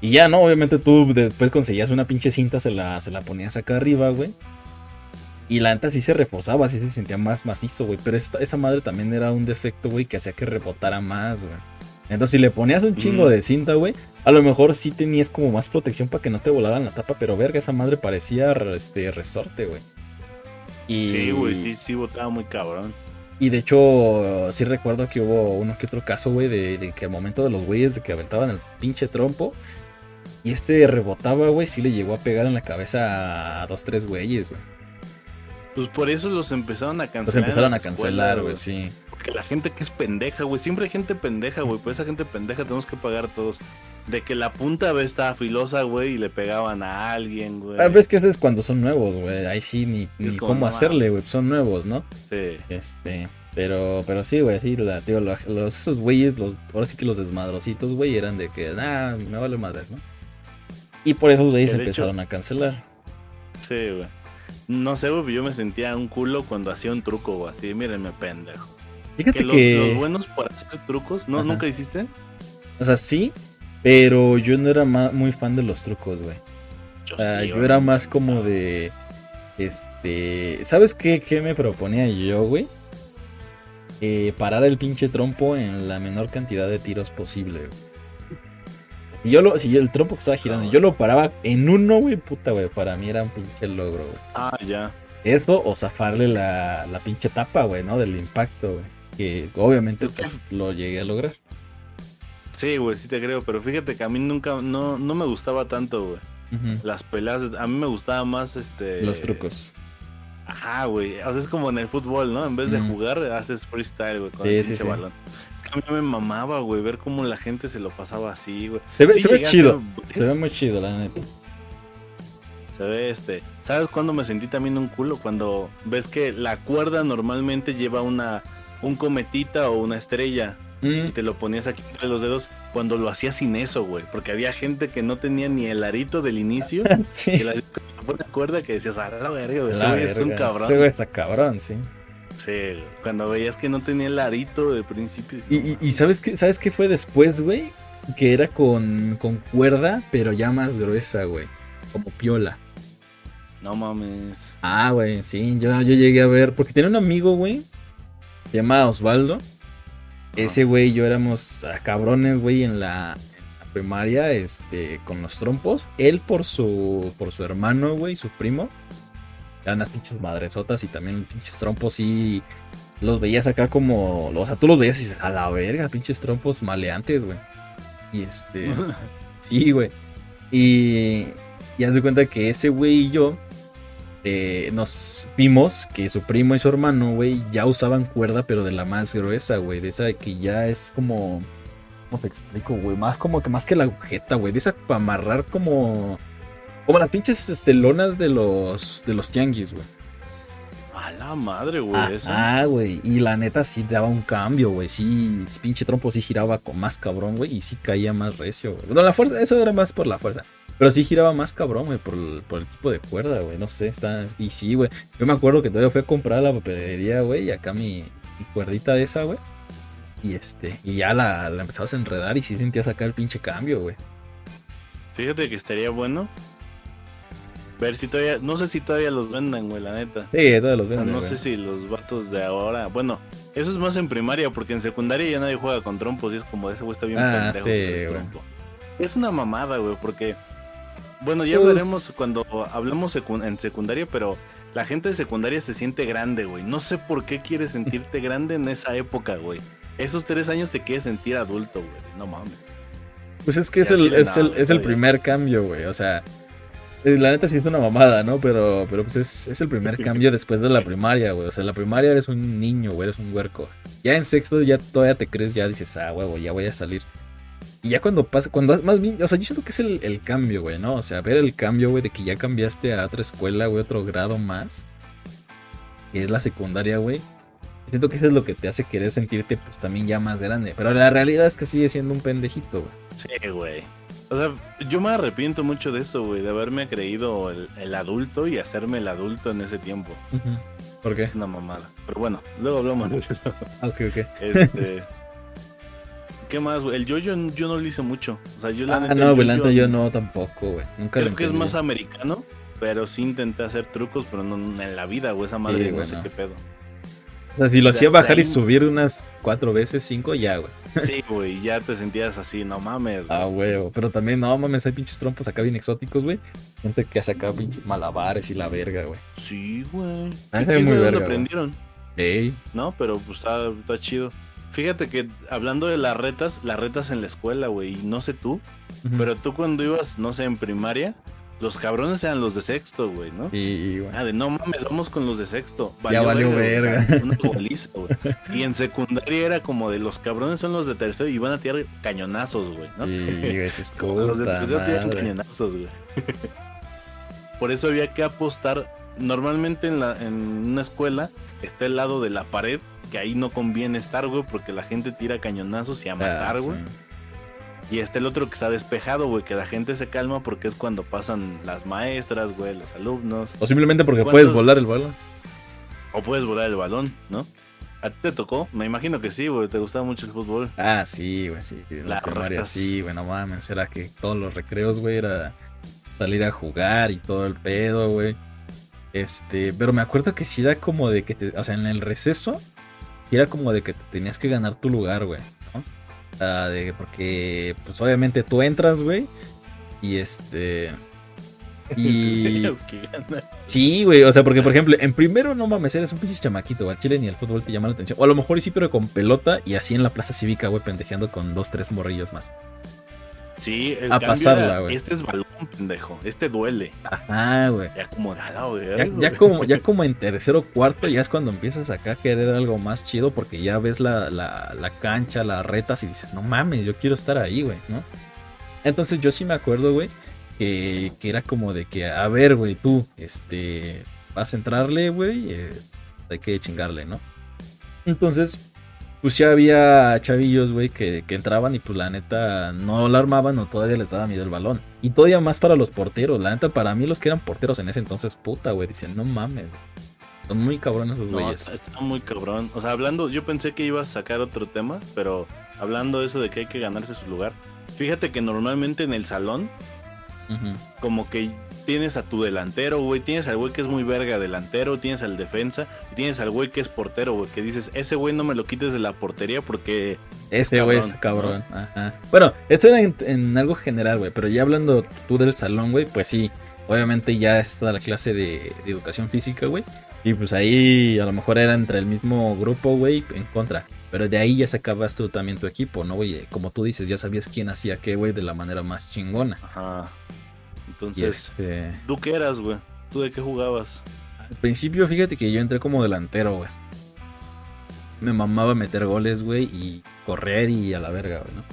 Y ya, ¿no? Obviamente tú después conseguías una pinche cinta, se la, se la ponías acá arriba, güey. Y la neta sí se reforzaba, sí se sentía más macizo, güey. Pero esta- esa madre también era un defecto, güey, que hacía que rebotara más, güey. Entonces, si le ponías un chingo Mm. de cinta, güey, a lo mejor sí tenías como más protección para que no te volaran la tapa, pero verga, esa madre parecía este resorte, güey. Y, Sí, güey, sí, sí, votaba muy cabrón. Y de hecho, sí recuerdo que hubo uno que otro caso, güey, de, de que al momento de los güeyes de que aventaban el pinche trompo. Y este rebotaba, güey, sí le llegó a pegar en la cabeza a dos, tres güeyes, güey. Pues por eso los empezaron a cancelar. Los empezaron a cancelar, güey, sí. Porque la gente que es pendeja, güey. Siempre hay gente pendeja, güey. Por esa gente pendeja tenemos que pagar todos. De que la punta vez estaba filosa, güey, y le pegaban a alguien, güey. A veces que es cuando son nuevos, güey. Ahí sí, ni, ni cómo hacerle, güey. Son nuevos, ¿no? Sí. Este. Pero, pero sí, güey, sí, la, tío, los, esos güeyes, los, ahora sí que los desmadrositos, güey, eran de que, nah, me vale madres, ¿no? Y por eso, güeyes Que de empezaron a cancelar. Sí, güey. No sé, güey, yo me sentía un culo cuando hacía un truco. Así, mírenme, pendejo. Fíjate Que que. los, los buenos para hacer trucos, ¿no? Ajá. ¿Nunca hiciste? O sea, sí, pero yo no era muy fan de los trucos, güey. Yo, O sea, sí, yo güey. era más como de. Este. ¿Sabes qué, qué me proponía yo, güey? Eh, parar el pinche trompo en la menor cantidad de tiros posible, güey. Y yo lo, si el trompo que estaba girando, yo lo paraba en uno, güey, puta, güey. Para mí era un pinche logro, güey. Ah, ya. Eso o zafarle la, la pinche tapa, güey, ¿no? Del impacto, güey. Que obviamente pues, lo llegué a lograr. Sí, güey, sí te creo. Pero fíjate que a mí nunca, no, no me gustaba tanto, güey. Las peleas, a mí me gustaba más este. Los trucos. Ajá, güey. O sea, es como en el fútbol, ¿no? En vez de Mm. jugar, haces freestyle, güey, con Sí, el sí, sí. balón. Es que a mí me mamaba, güey, ver cómo la gente se lo pasaba así, güey. Se ve- Sí, se ve chido. Se ve muy chido, la neta. Se ve este. ¿Sabes cuándo me sentí también un culo? Cuando ves que la cuerda normalmente lleva una un cometita o una estrella y Mm, te lo ponías aquí entre los dedos cuando lo hacías sin eso, güey. Porque había gente que no tenía ni el arito del inicio. sí. la buena cuerda que decías, a la verga, güey, ese La güey es un cabrón. Ese güey está cabrón, sí. Sí, cuando veías que no tenía el arito de principio. Y, y- y ¿sabes qué, ¿sabes qué fue después, güey? Que era con, con cuerda, pero ya más gruesa, güey. Como piola. No mames. Ah, güey, sí, yo, yo llegué a ver. Porque tenía un amigo, güey. Se llama Osvaldo. Ese güey y yo éramos cabrones, güey, en la primaria, este, con los trompos. Él por su, por su hermano, güey, su primo. Eran unas pinches madresotas y también pinches trompos y los veías acá como, o sea, tú los veías y dices, a la verga, pinches trompos maleantes, güey. Y este, sí, güey. Y, y haz de cuenta que ese güey y yo eh, nos vimos que su primo y su hermano, güey, ya usaban cuerda, pero de la más gruesa, güey. De esa que ya es como. ¿Cómo te explico, güey? Más como que más que la agujeta, güey. De esa para amarrar como. Como las pinches este, lonas de los. de los tianguis, güey. A la madre, güey. Ah, güey. Y la neta sí daba un cambio, güey. Sí, pinche trompo sí giraba con más cabrón, güey. Y sí caía más recio, güey. No, la fuerza, eso era más por la fuerza. Pero sí giraba más cabrón, güey, por, el- por el tipo de cuerda, güey. No sé, está. Y sí, güey. Yo me acuerdo que todavía fui a comprar a la papelería, güey. Y acá mi, mi cuerdita de esa, güey. Y este. Y ya la, la empezabas a enredar y sí sentías acá el pinche cambio, güey. Fíjate que estaría bueno. Ver si todavía. No sé si todavía los vendan, güey, la neta. Sí, todos los venden, no sé si los vatos de ahora. Bueno, eso es más en primaria, porque en secundaria ya nadie juega con trompos y es como ese güey está bien Ah, pendejo. sí, güey. Es una mamada, güey, porque. Bueno, ya Pues- veremos cuando hablamos secun- en secundaria, pero la gente de secundaria se siente grande, güey. No sé por qué quieres sentirte grande en esa época, güey. Esos tres años te quieres sentir adulto, güey. No mames. Pues es que es el, es, el, es el primer cambio, güey. O sea, eh, la neta sí es una mamada, ¿no? Pero, pero pues es, es el primer cambio después de la primaria, güey. O sea, en la primaria eres un niño, güey, eres un huerco. Ya en sexto ya todavía te crees, ya dices, ah, huevo, ya voy a salir. Y ya cuando pasa, cuando más bien, o sea, yo siento que es el, el cambio, güey, ¿no? O sea, ver el cambio, güey, de que ya cambiaste a otra escuela, güey, otro grado más. Que es la secundaria, güey. Siento que eso es lo que te hace querer sentirte, pues también ya más grande. Pero la realidad es que sigue siendo un pendejito, güey. Sí, güey. O sea, yo me arrepiento mucho de eso, güey, de haberme creído el, el adulto y hacerme el adulto en ese tiempo. ¿Por qué? Es una mamada. Pero bueno, luego hablamos de eso. Ok, ok. Este. ¿Qué más, güey? El yo-yo yo no lo hice mucho. O sea, yo la Ah, neta, no, güey, yo no tampoco, güey. Nunca lo Creo que es más americano, pero sí intenté hacer trucos, pero no en la vida, güey. Esa madre Sí, no sé qué pedo. O sea, si lo hacía bajar y subir unas cuatro veces, cinco, ya, güey. Sí, güey, ya te sentías así, no mames. güey. Ah, huevo. Pero también, no mames, hay pinches trompos acá bien exóticos, güey. Gente que hace acá pinches malabares y la verga, güey. Sí, güey. Ah, ¿Y se ve quién muy dónde verga, güey. aprendieron? Ey. No, pero pues está, está chido. Fíjate que hablando de las retas, las retas en la escuela, güey, y no sé tú, pero tú cuando ibas, no sé, en primaria, los cabrones eran los de sexto, güey, ¿no? Y, güey. Ah, de no mames, vamos con los de sexto. Ya valió o sea, verga. una goliza, güey. Y en secundaria era como de los cabrones son los de tercero y van a tirar cañonazos, güey, ¿no? Y, güey, ese es los de puta tercero tiran cañonazos, güey. Por eso había que apostar. Normalmente en, la, en una escuela está el lado de la pared, que ahí no conviene estar, güey, porque la gente tira cañonazos y a matar, Ah, güey. Y está el otro que está despejado, güey, que la gente se calma porque es cuando pasan las maestras, güey, los alumnos. O simplemente porque ¿Cuántos- puedes volar el balón. O puedes volar el balón, ¿no? ¿A ti te tocó? Me imagino que sí, güey, te gustaba mucho el fútbol. Ah, sí, güey, sí. En la primaria sí, güey, no mames. Era que todos los recreos, güey, era salir a jugar y todo el pedo, güey. Este, pero me acuerdo que sí era como de que te, o sea, en el receso, era como de que te tenías que ganar tu lugar, güey, sea, de, porque, pues obviamente tú entras, güey, y este... Y... Sí, güey, o sea, porque por ejemplo, en primero no mames, eres un pinche chamaquito, al chile ni el fútbol te llama la atención. O a lo mejor sí, pero con pelota y así en la plaza cívica, güey, pendejeando con dos, tres morrillos más. Sí, el A pasarla, güey. Este es balón, pendejo. Este duele. Ajá, güey. Ya como nada, güey. Ya, ya como, ya como en tercero o cuarto, ya es cuando empiezas acá a querer algo más chido porque ya ves la, la, la cancha, las retas y dices, no mames, yo quiero estar ahí, güey, ¿no? Entonces yo sí me acuerdo, güey, que, que era como de que, a ver, güey, tú, este, vas a entrarle, güey, eh, hay que chingarle, ¿no? Entonces, pues ya había chavillos, güey, que, que entraban y pues la neta no la armaban o todavía les daba miedo el balón. Y todavía más para los porteros, la neta para mí los que eran porteros en ese entonces, puta, güey, dicen, no mames. Son muy cabrones esos No, güeyes. está, está muy cabrón. O sea, hablando, yo pensé que ibas a sacar otro tema, pero hablando de eso de que hay que ganarse su lugar. Fíjate que normalmente en el salón, como que tienes a tu delantero, güey, tienes al güey que es muy verga delantero, tienes al defensa, y tienes al güey que es portero, güey, que dices, ese güey no me lo quites de la portería porque Ese güey es cabrón. Ajá. Bueno, eso era en, en algo general, güey. Pero ya hablando tú del salón, güey, pues sí. Obviamente ya está la clase de, de educación física, güey. Y pues ahí a lo mejor era entre el mismo grupo, güey, en contra. Pero de ahí ya sacabas tú también tu equipo, ¿no, güey? Como tú dices, ya sabías quién hacía qué, güey, de la manera más chingona. Ajá. Entonces, este. ¿tú qué eras, güey? ¿Tú de qué jugabas? Al principio, fíjate que yo entré como delantero, güey. Me mamaba meter goles, güey, y correr y a la verga, güey, ¿no?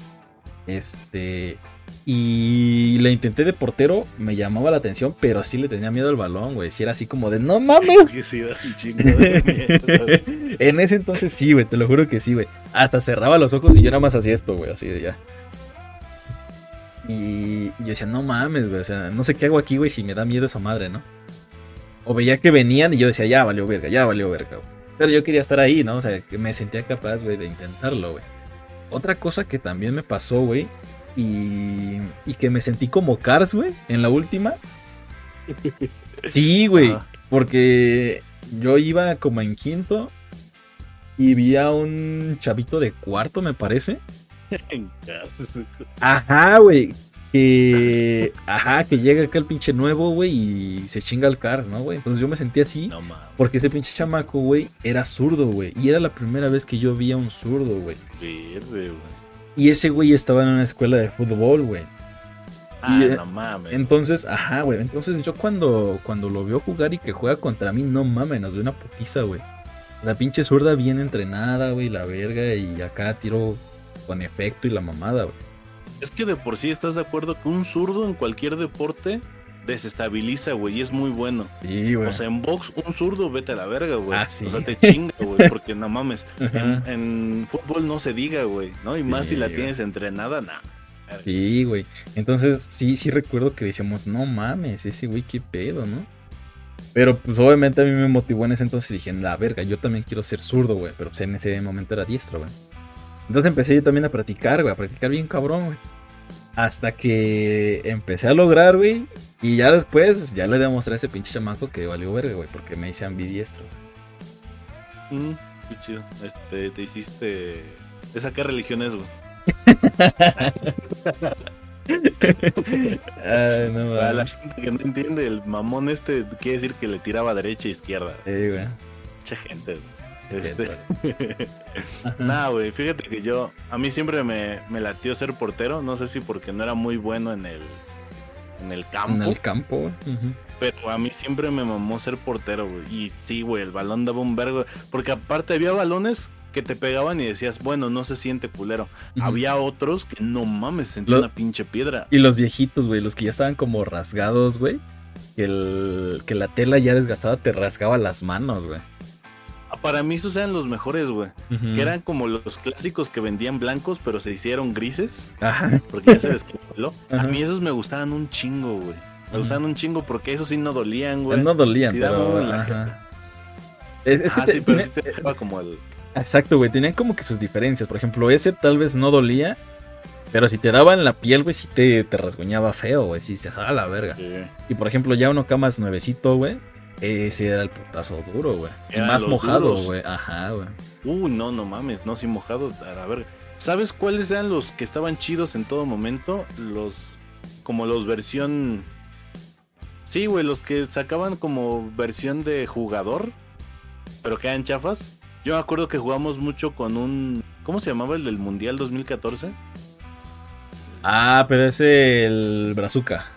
Este. Y la intenté de portero, me llamaba la atención, pero sí le tenía miedo al balón, güey. Sí era así como de, no mames. Sí, de miedo, güey. en ese entonces sí, güey, te lo juro que sí, güey. Hasta cerraba los ojos y yo nada más hacía esto, güey, así de ya. Y yo decía, no mames, güey, o sea, no sé qué hago aquí, güey, si me da miedo esa madre, ¿no? O veía que venían y yo decía, ya valió verga, ya valió verga, güey. Pero yo quería estar ahí, ¿no? O sea, que me sentía capaz, güey, de intentarlo, güey. Otra cosa que también me pasó, güey, y, y que me sentí como Cars, güey, en la última. Sí, güey, porque yo iba como en quinto y vi a un chavito de cuarto, me parece. Ajá, güey. Que. Ajá, que llega acá el pinche nuevo, güey, y se chinga el Cars, ¿no, güey? Entonces yo me sentí así. No Porque ese pinche chamaco, güey, era zurdo, güey. Y era la primera vez que yo vi a un zurdo, güey. verde, güey. Y ese güey estaba en una escuela de fútbol, güey. Ah, eh, no mames. Entonces, ajá, güey. Entonces yo cuando, cuando lo veo jugar y que juega contra mí, no mames, nos dio una putiza, güey. La pinche zurda bien entrenada, güey, la verga. Y acá tiro con efecto y la mamada, güey. Es que de por sí estás de acuerdo que un zurdo en cualquier deporte desestabiliza, güey, y es muy bueno. Sí, güey. O sea, en box, un zurdo, vete a la verga, güey. Ah, sí. O sea, te chinga, güey, porque no mames. En, en fútbol no se diga, güey, ¿no? Y más Sí, si la güey. tienes entrenada, nah. Sí, güey. Entonces, sí, sí recuerdo que decíamos, no mames, ese güey, qué pedo, ¿no? Pero pues obviamente a mí me motivó en ese entonces y dije, la verga, yo también quiero ser zurdo, güey. Pero en ese momento era diestro, güey. Entonces empecé yo también a practicar, güey, a practicar bien cabrón, güey. Hasta que empecé a lograr, güey. Y ya después, ya le demostré a ese pinche chamaco que valió verga, güey, porque me hice ambidiestro. Mm. qué chido. Este, te hiciste. ¿Esa qué religión es, güey? Ay, no Para la gente que no entiende, el mamón este quiere decir que le tiraba derecha e izquierda. Sí, güey. Mucha gente, güey. Este... Nah, güey, fíjate que yo, a mí siempre me, me latió ser portero, no sé si porque no era muy bueno en el, en el campo, En el campo, pero a mí siempre me mamó ser portero, güey. Y sí, güey, el balón daba un vergo, porque aparte había balones que te pegaban y decías, bueno, no se siente culero. Había otros que no mames, sentía Lo- una pinche piedra. Y los viejitos, güey, los que ya estaban como rasgados, güey. Que, el, que la tela ya desgastada te rasgaba las manos, güey. Para mí esos eran los mejores, güey. Que eran como los clásicos que vendían blancos, pero se hicieron grises. Ajá. Porque ya se descongeló. A mí esos me gustaban un chingo, güey. Me gustaban un chingo porque esos sí no dolían, güey. No dolían, Sí, pero. ajá. Es, es que ah, te- sí, pero tiene- sí te dejaba como el... Exacto, güey. Tenían como que sus diferencias. Por ejemplo, ese tal vez no dolía. Pero si te daba en la piel, güey, sí te, te rasguñaba feo, güey. Sí, se a la verga. Y por ejemplo, ya uno camas nuevecito, güey. Ese era el putazo duro, güey. Más mojado, güey. Ajá, güey. Uh, no, no mames, no, sí mojado. A ver, ¿sabes cuáles eran los que estaban chidos en todo momento? Los... Como los versión... Sí, güey, los que sacaban como versión de jugador, pero que eran chafas. Yo me acuerdo que jugamos mucho con un... ¿Cómo se llamaba el del Mundial 2014? Ah, pero ese el Brazuca.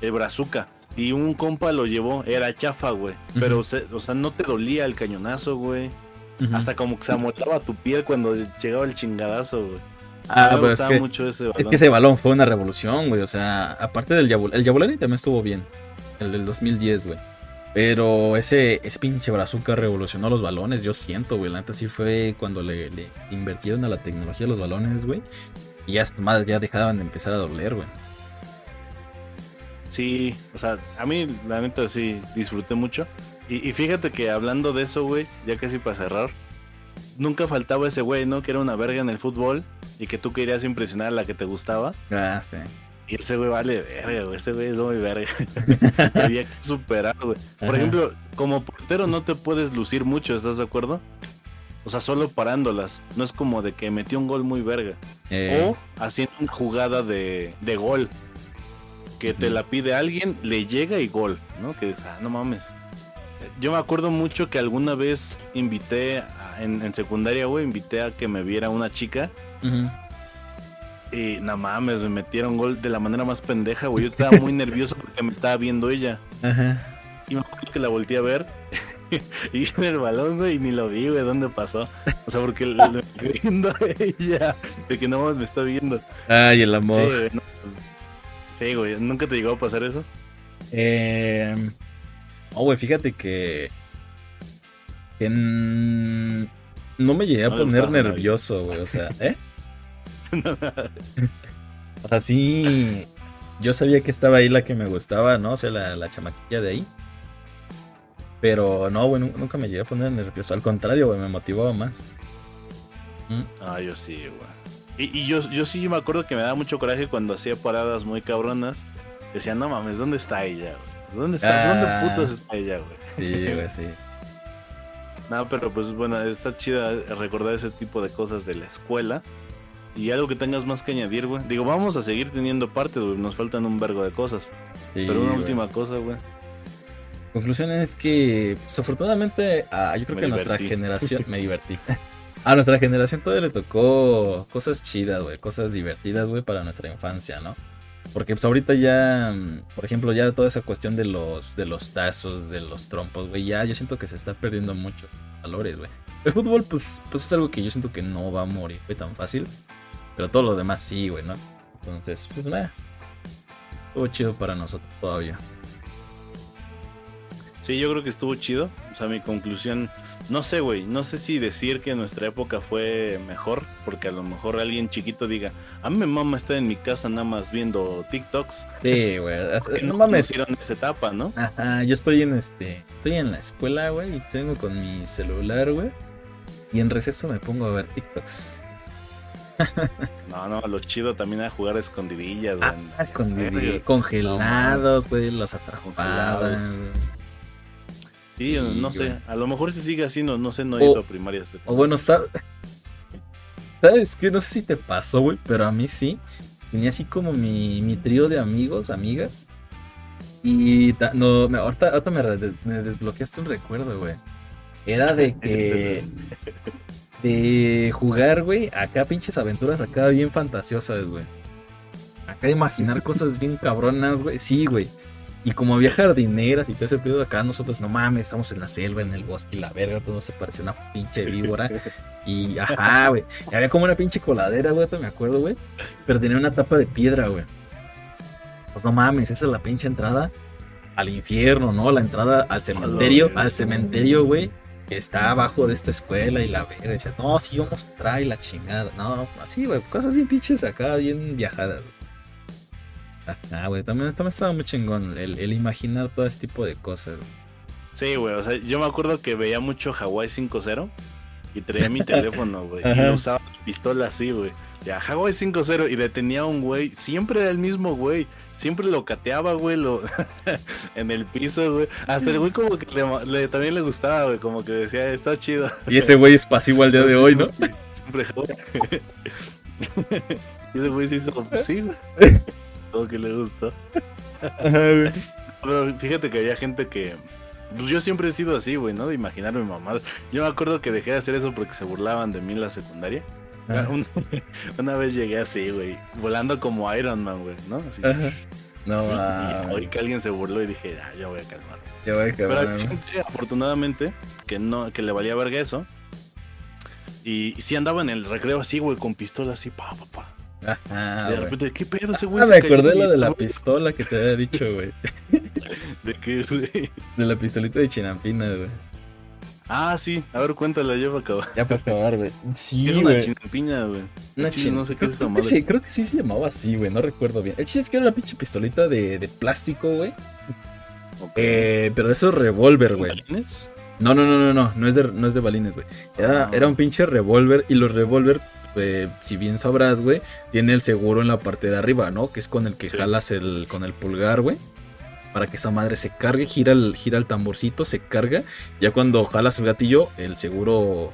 El Brazuca. Y un compa lo llevó, era chafa, güey. Pero, se- o sea, no te dolía el cañonazo, güey. Hasta como que se amolaba tu piel cuando llegaba el chingadazo, güey. Ah, me pero es que, mucho ese es balón. que ese balón fue una revolución, güey. O sea, aparte del Yabul el Yabulani también estuvo bien. El del 2010, güey. Pero ese, ese pinche Brazuca revolucionó los balones, yo siento, güey. La neta sí fue cuando le, le invirtieron a la tecnología los balones, güey. Y ya, más ya dejaban de empezar a doler, güey. Sí, o sea, a mí la neta sí disfruté mucho. Y, y fíjate que hablando de eso, güey, ya casi para cerrar, nunca faltaba ese güey, ¿no? Que era una verga en el fútbol y que tú querías impresionar a la que te gustaba. Ah, sí. Y ese güey vale verga, güey. Ese güey es muy verga. Había que superar, güey. Por Ajá. ejemplo, como portero no te puedes lucir mucho, ¿estás de acuerdo? O sea, solo parándolas. No es como de que metió un gol muy verga. Eh, O haciendo una jugada de, de gol. Que te la pide alguien, le llega y gol, ¿no? Que es, ah, no mames. Yo me acuerdo mucho que alguna vez invité, a- en, en secundaria, güey, invité a que me viera una chica. Y no mames, me metieron gol de la manera más pendeja, güey. Yo estaba muy nervioso porque me estaba viendo ella. Ajá. Y me acuerdo que la volteé a ver. y en el balón, güey, y ni lo vi, güey, dónde pasó. O sea, porque la estoy viendo a ella. De que no mames, me está viendo. Ay, el amor. Sí, no. Sí, güey. ¿Nunca te llegó a pasar eso? Eh, oh, güey, fíjate que. que no me llegué a No poner nervioso, güey. O sea, ¿eh? O sea, sí. Yo sabía que estaba ahí la que me gustaba, ¿no? O sea, la, la chamaquilla de ahí. Pero no, güey, nu- nunca me llegué a poner nervioso. Al contrario, güey, me motivaba más. ¿Mm? Ah, yo sí, güey. Y, y yo, yo sí me acuerdo que me daba mucho coraje cuando hacía paradas muy cabronas. Decía, no mames, ¿dónde está ella, güey? ¿Dónde está? Ah. ¿Dónde putas está ella, güey? Sí, güey, sí. No, pero pues bueno, está chida recordar ese tipo de cosas de la escuela. Y algo que tengas más que añadir, güey. Digo, vamos a seguir teniendo partes, güey. Nos faltan un vergo de cosas. Sí, pero una güey. última cosa, güey. Conclusión es que, pues, afortunadamente, a, yo creo Me que nuestra generación, me divertí. A nuestra generación todavía le tocó cosas chidas, güey, cosas divertidas, güey, para nuestra infancia, ¿no? Porque pues ahorita ya, mm, por ejemplo, ya toda esa cuestión de los, de los tazos, de los trompos, güey, ya yo siento que se está perdiendo mucho valores, güey. El fútbol, pues, pues es algo que yo siento que no va a morir, güey, tan fácil. Pero todo lo demás sí, güey, ¿no? Entonces, pues nada. Estuvo chido para nosotros todavía. Sí, yo creo que estuvo chido. O sea, mi conclusión, no sé, güey, no sé si decir que nuestra época fue mejor, porque a lo mejor alguien chiquito diga, a mí me mama estar en mi casa nada más viendo TikToks. Sí, güey. No no mames. conocieron esa etapa, ¿no? Ajá, yo estoy en este. Estoy en la escuela, güey. Y tengo con mi celular, güey. Y en receso me pongo a ver TikToks. No, no, lo chido también era jugar a escondidillas, güey. Ah, escondidos. Verga. Congelados, güey. Las atrapadas. Sí, no sé. A lo mejor si sigue así, no, sé, no he ido a primaria. O bueno, ¿sabes? ¿Sabes qué? No sé si te pasó, güey, pero a mí sí. Tenía así como mi, mi trío de amigos, amigas. Y ta- no, me, ahorita, ahorita me, re- me desbloqueaste un recuerdo, güey. Era de que. De jugar, güey, acá pinches aventuras acá bien fantasiosas, güey. Acá imaginar cosas bien cabronas, güey. Sí, güey. Y como había jardineras y todo ese pedo acá, nosotros, no mames, estamos en la selva, en el bosque y la verga, todo se parecía una pinche víbora. Y ajá, güey. Y había como una pinche coladera, güey, me acuerdo, güey. Pero tenía una tapa de piedra, güey. Pues no mames, esa es la pinche entrada al infierno, ¿no? La entrada al cementerio, al cementerio, güey. Que está abajo de esta escuela y la verga. Decía, no, sí, vamos a entrar y la chingada. No, así, güey, cosas bien pinches acá, bien viajadas, güey. Ajá, güey, también, también estaba muy chingón el, el imaginar todo ese tipo de cosas. güey. Sí, güey, o sea, yo me acuerdo que veía mucho Hawaii 5-0 y traía mi teléfono, güey. Y usaba pistola así, güey. Ya, Hawaii 5-0 y detenía a un güey. Siempre era el mismo güey. Siempre lo cateaba, güey, lo... en el piso, güey. Hasta el güey como que le, le- también le gustaba, güey. Como que decía, está chido. Y ese güey es pasivo al día de hoy, ¿no? Siempre Hawaii. y ese güey se hizo, pues sí, güey. Como que le gustó. Pero fíjate que había gente que. Pues yo siempre he sido así, güey, ¿no? De imaginarme mamadas. Yo me acuerdo que dejé de hacer eso porque se burlaban de mí en la secundaria. Una, vez llegué así, güey, volando como Iron Man, güey, ¿no? Así. Ajá. No, Y oí que alguien se burló y dije, ah, ya voy a calmar. Ya voy a Pero acabar, hay gente, afortunadamente, que no, que le valía verga eso. Y, y sí andaba en el recreo así, güey, con pistola así, pa, pa, pa. Ajá, de repente, ¿qué pedo ese güey? Ah, me acordé lo de la pistola que te había dicho, güey. ¿De qué, güey? De la pistolita de chinampinas, güey. Ah, sí, a ver, cuéntala, ya para acabar. Ya para acabar, güey. Sí, ¿Qué es una güey. chinampiña, güey? Una chin- No sé qué es Creo que, madre. sí, creo que sí se llamaba así, güey. No recuerdo bien. El chiste es que era una pinche pistolita de, de plástico, güey. Eh, pero de esos revólver, güey. ¿Balines? No, no, no, no, no. No es de, no es de balines, güey. Era, Ah. era un pinche revólver. Y los revólver, eh, si bien sabrás, güey, tiene el seguro en la parte de arriba, ¿no? Que es con el que Sí. jalas el, con el pulgar, güey. Para que esa madre se cargue, gira el, gira el tamborcito, se carga. Ya cuando jalas el gatillo, el seguro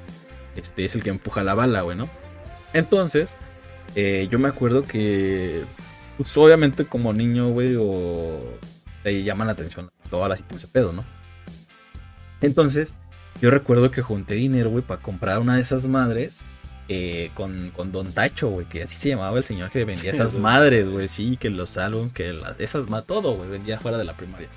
este, es el que empuja la bala, güey, ¿no? Entonces, eh, yo me acuerdo que, pues obviamente como niño, güey, o te llaman la atención todas las ese pedo, ¿no? Entonces, yo recuerdo que junté dinero, güey, para comprar una de esas madres eh, con, con Don Tacho, güey, que así se llamaba el señor que vendía esas madres, güey, sí, que los álbumes, que las, esas, todo, güey, vendía fuera de la primaria.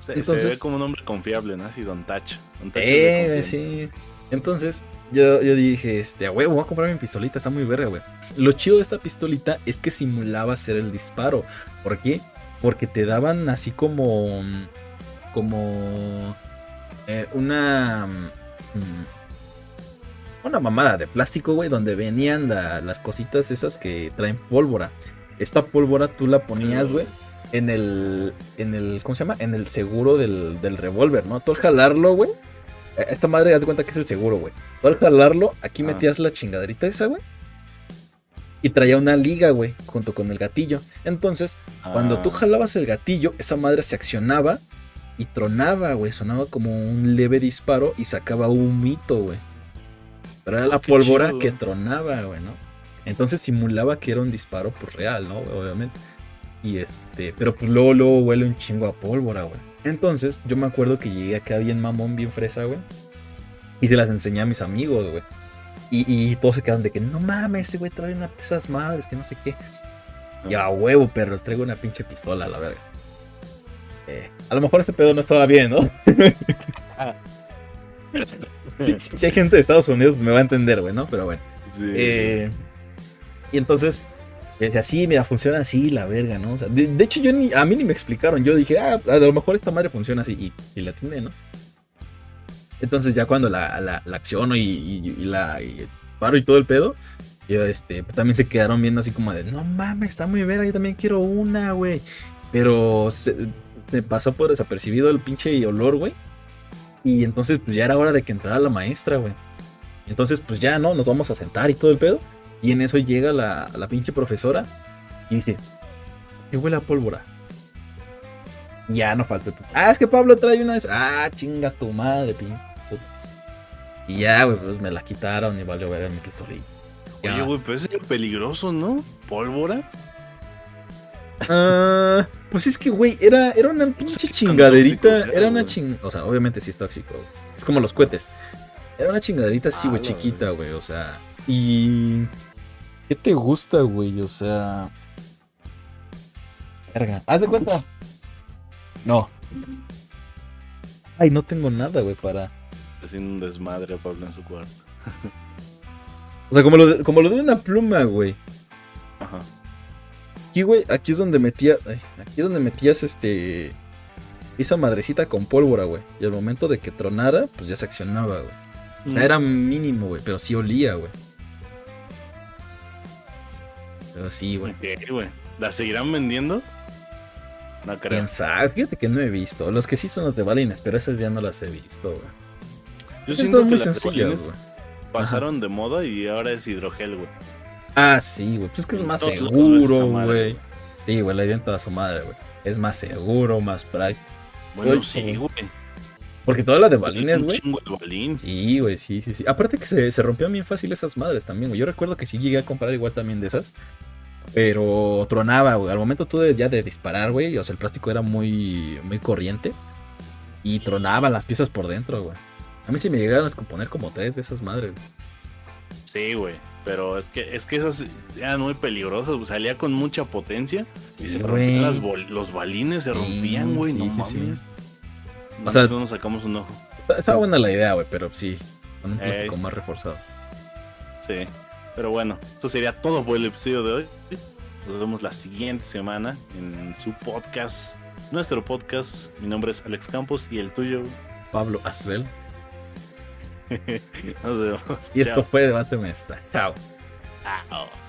Se, Entonces- se ve como un hombre confiable, ¿no? Así, Don Tacho. Don Tacho Eh, sí. Entonces, yo, yo dije, este, güey, voy a comprar mi pistolita, está muy verga, güey. Lo chido de esta pistolita es que simulaba hacer el disparo. ¿Por qué? Porque te daban así como. como. eh, una. mm, una mamada de plástico, güey, donde venían la- las cositas esas que traen pólvora. Esta pólvora tú la ponías, güey, en el, en el, ¿cómo se llama? En el seguro del, del revólver, ¿no? Tú al jalarlo, güey. eh, Esta madre, haz de cuenta que es el seguro, güey. Tú al jalarlo, aquí Ah. metías la chingaderita esa, güey. Y traía una liga, güey, junto con el gatillo. Entonces, cuando tú Ah, jalabas el gatillo, esa madre se accionaba y tronaba, güey. Sonaba como un leve disparo y sacaba un mito, güey. Pero era Oh, la qué pólvora chido. que tronaba, güey, ¿no? Entonces simulaba que era un disparo, pues real, ¿no? Obviamente. Y este, pero pues luego, luego huele un chingo a pólvora, güey. Entonces, yo me acuerdo que llegué acá bien mamón, bien fresa, güey. Y se las enseñé a mis amigos, güey. Y, y todos se quedan de que no mames, ese güey trae una de esas madres, que no sé qué. Y a huevo, perros, traigo una pinche pistola, la verga. Eh, a lo mejor este pedo no estaba bien, ¿no? si, si hay gente de Estados Unidos, me va a entender, güey, ¿no? Pero bueno. sí. Eh, y entonces, eh, así, mira, funciona así, la verga, ¿no? O sea, de, de hecho, yo ni, a mí ni me explicaron. Yo dije, ah, a lo mejor esta madre funciona así. Y, y la atiné, ¿no? Entonces, ya cuando la, la, la acciono y, y- y la disparo y todo el pedo, yo, este, también se quedaron viendo así como de, no mames, está muy verga, yo también quiero una, güey. Pero se- me pasó por desapercibido el pinche olor, güey. Y entonces, pues ya era hora de que entrara la maestra, güey. Entonces, pues ya, ¿no? Nos vamos a sentar y todo el pedo. Y en eso llega la, la pinche profesora y dice, ¿qué huele a pólvora? Ya no falta. Ah, es que Pablo trae una de esas. Ah, chinga tu madre, pinche. Y ya, güey, pues me la quitaron y valió ver mi pistolilla. Ya. Oye, güey, pero es peligroso, ¿no? ¿Pólvora? Ah, pues es que, güey, era, era una pinche qué tan chingaderita. tóxico Era una ching. O sea, obviamente sí es tóxico. Es como los cohetes. Era una chingaderita así, Ah, güey, la chiquita, güey. O sea. Y. ¿Qué te gusta, güey? O sea. Verga. Haz de cuenta. No. Ay, no tengo nada, güey, para. Haciendo un desmadre a Pablo en su cuarto. O sea, como lo de, como lo de una pluma, güey. Aquí, güey, aquí es donde metía. ay, aquí es donde metías este. Esa madrecita con pólvora, güey. Y al momento de que tronara, pues ya se accionaba, güey. O sea, era mínimo, güey, pero sí olía, güey. Pero sí, güey. Ok, güey. ¿La seguirán vendiendo? No creo. ¿Quién sabe? Fíjate que no he visto. Los que sí son los de balines, pero esas ya no las he visto, güey. Yo siento que muy las sencillas, güey. pasaron de moda y ahora es hidrogel, güey. Ah, sí, güey. Pues es que es más seguro, güey. Sí, güey, le dieron toda su madre, güey. Es más seguro, más práctico. Bueno, sí, güey. Porque toda la de balines, güey. balín. Sí, güey, sí, sí, sí. Aparte que se, se rompían bien fácil esas madres también, güey. Yo recuerdo que sí llegué a comprar igual también de esas. Pero tronaba, güey. Al momento tú de, ya de disparar, güey. O sea, el plástico era muy, muy corriente. Y tronaban las piezas por dentro, güey. A mí sí me llegaron a descomponer como tres de esas madres. güey. Sí, güey. Pero es que, es que esas eran muy peligrosas. Salía con mucha potencia. Sí, y se rompían las bol- los balines, se rompían, güey. sí, no sí, mames. O sea- nos sacamos un ojo. Está, está buena la idea, güey, pero sí. Con un plástico más reforzado. Sí. Pero bueno, eso sería todo por el episodio de hoy. Nos vemos la siguiente semana en su podcast. Nuestro podcast. Mi nombre es Alex Campos y el tuyo. Pablo Asbel. Nos vemos. Y esto fue Debáteme esta. Chao. Chao.